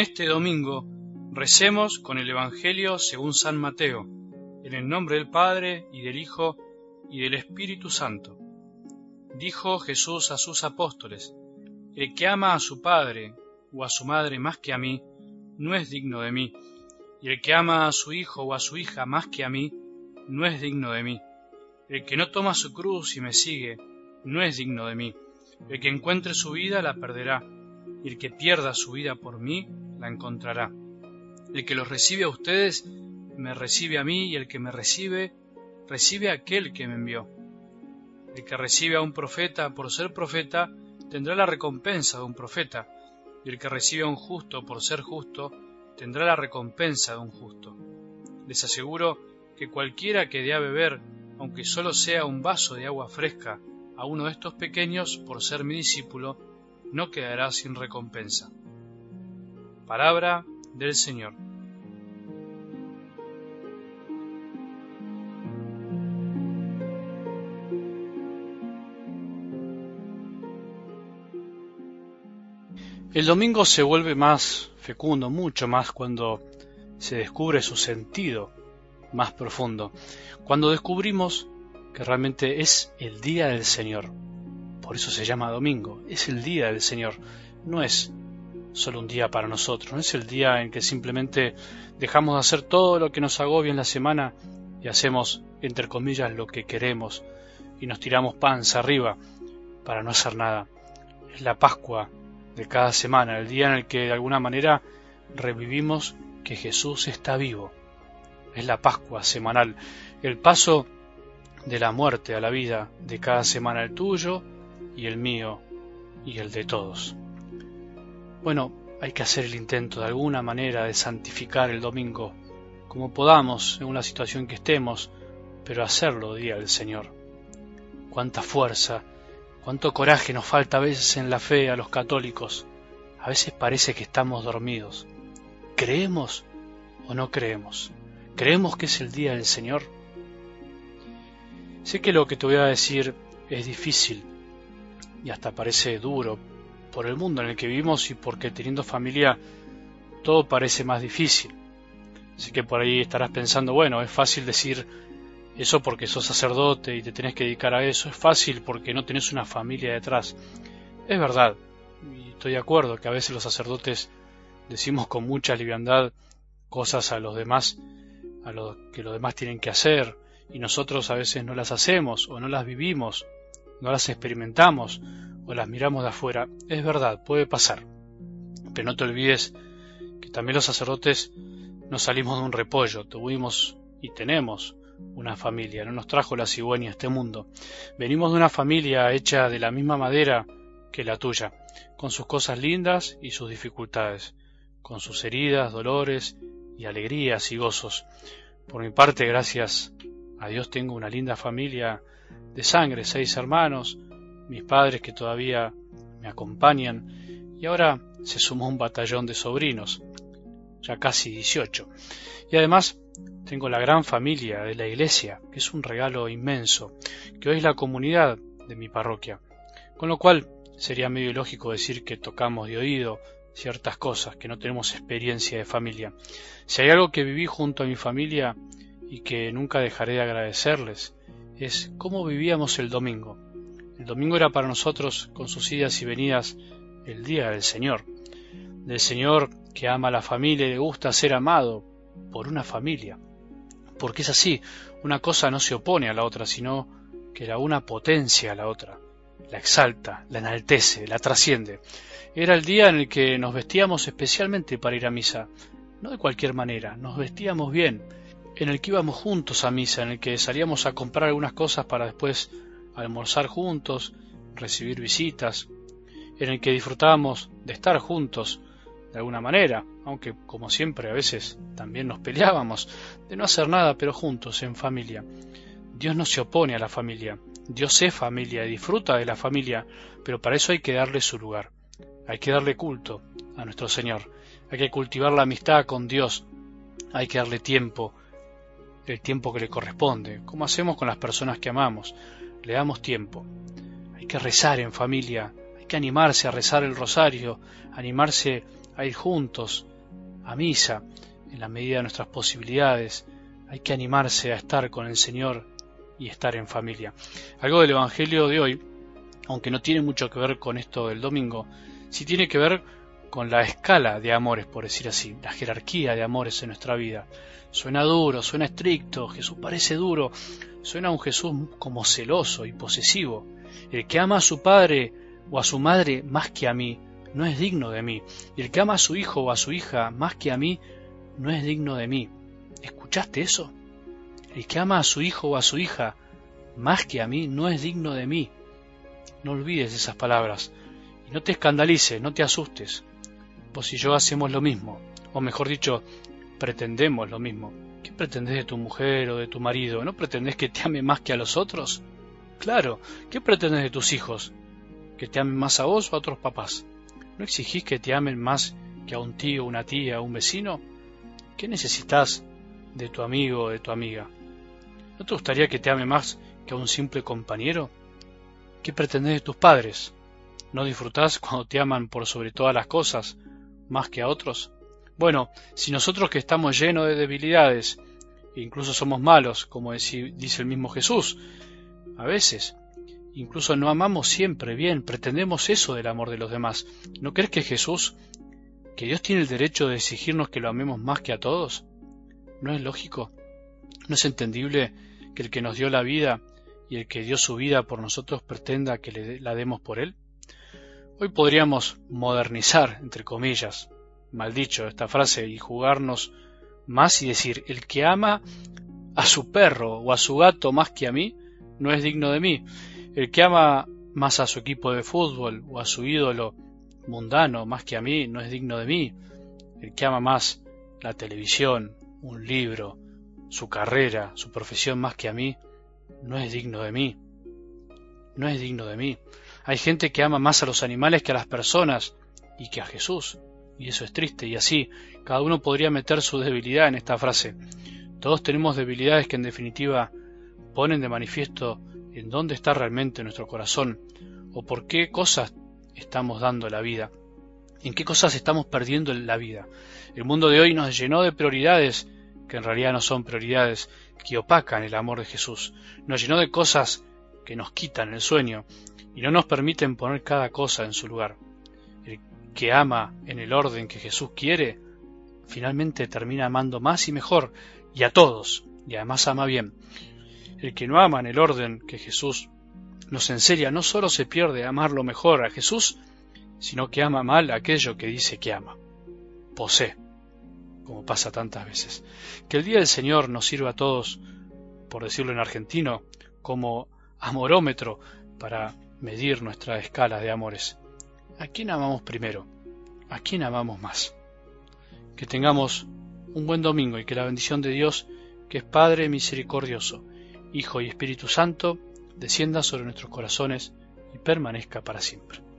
este domingo recemos con el Evangelio según San Mateo, en el nombre del Padre y del Hijo y del Espíritu Santo. Dijo Jesús a sus apóstoles, El que ama a su padre o a su madre más que a mí, no es digno de mí, y el que ama a su hijo o a su hija más que a mí, no es digno de mí. El que no toma su cruz y me sigue, no es digno de mí. El que encuentre su vida la perderá, y el que pierda su vida por mí la encontrará. El que los recibe a ustedes, me recibe a mí, y el que me recibe, recibe a aquel que me envió. El que recibe a un profeta por ser profeta, tendrá la recompensa de un profeta, y el que recibe a un justo por ser justo, tendrá la recompensa de un justo. Les aseguro que cualquiera que dé a beber, aunque solo sea un vaso de agua fresca, a uno de estos pequeños por ser mi discípulo, no quedará sin recompensa. Palabra del Señor. El domingo se vuelve más fecundo, mucho más cuando se descubre su sentido más profundo, cuando descubrimos que realmente es el día del Señor. Por eso se llama domingo, es el día del Señor, no es solo un día para nosotros, no es el día en que simplemente dejamos de hacer todo lo que nos agobia en la semana y hacemos, entre comillas, lo que queremos y nos tiramos panza arriba para no hacer nada. Es la Pascua de cada semana, el día en el que de alguna manera revivimos que Jesús está vivo. Es la Pascua semanal, el paso de la muerte a la vida de cada semana el tuyo y el mío y el de todos. Bueno, hay que hacer el intento de alguna manera de santificar el domingo, como podamos en una situación que estemos, pero hacerlo día del Señor. Cuánta fuerza, cuánto coraje nos falta a veces en la fe a los católicos. A veces parece que estamos dormidos. ¿Creemos o no creemos? ¿Creemos que es el día del Señor? Sé que lo que te voy a decir es difícil y hasta parece duro por el mundo en el que vivimos y porque teniendo familia todo parece más difícil. Así que por ahí estarás pensando, bueno, es fácil decir eso porque sos sacerdote y te tenés que dedicar a eso, es fácil porque no tenés una familia detrás. Es verdad, y estoy de acuerdo que a veces los sacerdotes decimos con mucha liviandad cosas a los demás, a lo que los demás tienen que hacer, y nosotros a veces no las hacemos o no las vivimos, no las experimentamos o las miramos de afuera. Es verdad, puede pasar. Pero no te olvides que también los sacerdotes no salimos de un repollo, tuvimos y tenemos una familia, no nos trajo la cigüeña a este mundo. Venimos de una familia hecha de la misma madera que la tuya, con sus cosas lindas y sus dificultades, con sus heridas, dolores y alegrías y gozos. Por mi parte, gracias a Dios tengo una linda familia de sangre, seis hermanos, mis padres que todavía me acompañan y ahora se sumó un batallón de sobrinos, ya casi 18. Y además tengo la gran familia de la iglesia, que es un regalo inmenso, que hoy es la comunidad de mi parroquia. Con lo cual sería medio ilógico decir que tocamos de oído ciertas cosas, que no tenemos experiencia de familia. Si hay algo que viví junto a mi familia y que nunca dejaré de agradecerles es cómo vivíamos el domingo. El domingo era para nosotros, con sus idas y venidas, el día del Señor, del Señor que ama a la familia y le gusta ser amado por una familia. Porque es así, una cosa no se opone a la otra, sino que la una potencia a la otra, la exalta, la enaltece, la trasciende. Era el día en el que nos vestíamos especialmente para ir a misa, no de cualquier manera, nos vestíamos bien, en el que íbamos juntos a misa, en el que salíamos a comprar algunas cosas para después almorzar juntos, recibir visitas, en el que disfrutábamos de estar juntos de alguna manera, aunque como siempre a veces también nos peleábamos, de no hacer nada pero juntos, en familia. Dios no se opone a la familia, Dios es familia y disfruta de la familia, pero para eso hay que darle su lugar, hay que darle culto a nuestro Señor, hay que cultivar la amistad con Dios, hay que darle tiempo, el tiempo que le corresponde, como hacemos con las personas que amamos. Le damos tiempo. Hay que rezar en familia, hay que animarse a rezar el rosario, animarse a ir juntos a misa en la medida de nuestras posibilidades. Hay que animarse a estar con el Señor y estar en familia. Algo del Evangelio de hoy, aunque no tiene mucho que ver con esto del domingo, sí tiene que ver con la escala de amores, por decir así, la jerarquía de amores en nuestra vida. Suena duro, suena estricto, Jesús parece duro, suena un Jesús como celoso y posesivo. El que ama a su padre o a su madre más que a mí, no es digno de mí. Y el que ama a su hijo o a su hija más que a mí, no es digno de mí. ¿Escuchaste eso? El que ama a su hijo o a su hija más que a mí, no es digno de mí. No olvides esas palabras. Y no te escandalices, no te asustes. Vos y yo hacemos lo mismo. O mejor dicho, pretendemos lo mismo. ¿Qué pretendes de tu mujer o de tu marido? ¿No pretendes que te ame más que a los otros? Claro, ¿qué pretendes de tus hijos? ¿Que te amen más a vos o a otros papás? ¿No exigís que te amen más que a un tío, una tía, un vecino? ¿Qué necesitas de tu amigo o de tu amiga? ¿No te gustaría que te ame más que a un simple compañero? ¿Qué pretendes de tus padres? ¿No disfrutás cuando te aman por sobre todas las cosas, más que a otros? Bueno, si nosotros que estamos llenos de debilidades, incluso somos malos, como dice el mismo Jesús, a veces, incluso no amamos siempre bien, pretendemos eso del amor de los demás. ¿No crees que Jesús, que Dios tiene el derecho de exigirnos que lo amemos más que a todos? ¿No es lógico? ¿No es entendible que el que nos dio la vida y el que dio su vida por nosotros pretenda que la demos por él? Hoy podríamos modernizar, entre comillas, mal dicho esta frase, y jugarnos más y decir, el que ama a su perro o a su gato más que a mí, no es digno de mí. El que ama más a su equipo de fútbol o a su ídolo mundano más que a mí, no es digno de mí. El que ama más la televisión, un libro, su carrera, su profesión más que a mí, no es digno de mí. No es digno de mí. Hay gente que ama más a los animales que a las personas y que a Jesús y eso es triste, y así cada uno podría meter su debilidad en esta frase. Todos tenemos debilidades que en definitiva ponen de manifiesto en dónde está realmente nuestro corazón, o por qué cosas estamos dando la vida, en qué cosas estamos perdiendo la vida. El mundo de hoy nos llenó de prioridades que en realidad no son prioridades, que opacan el amor de Jesús. Nos llenó de cosas que nos quitan el sueño y no nos permiten poner cada cosa en su lugar que ama en el orden que Jesús quiere, finalmente termina amando más y mejor, y a todos, y además ama bien. El que no ama en el orden que Jesús nos enseña no solo se pierde amarlo mejor a Jesús, sino que ama mal aquello que dice que ama. Posee, como pasa tantas veces. Que el día del Señor nos sirva a todos, por decirlo en argentino, como amorómetro para medir nuestra escala de amores. ¿A quién amamos primero? ¿A quién amamos más? Que tengamos un buen domingo y que la bendición de Dios, que es Padre misericordioso, Hijo y Espíritu Santo, descienda sobre nuestros corazones y permanezca para siempre.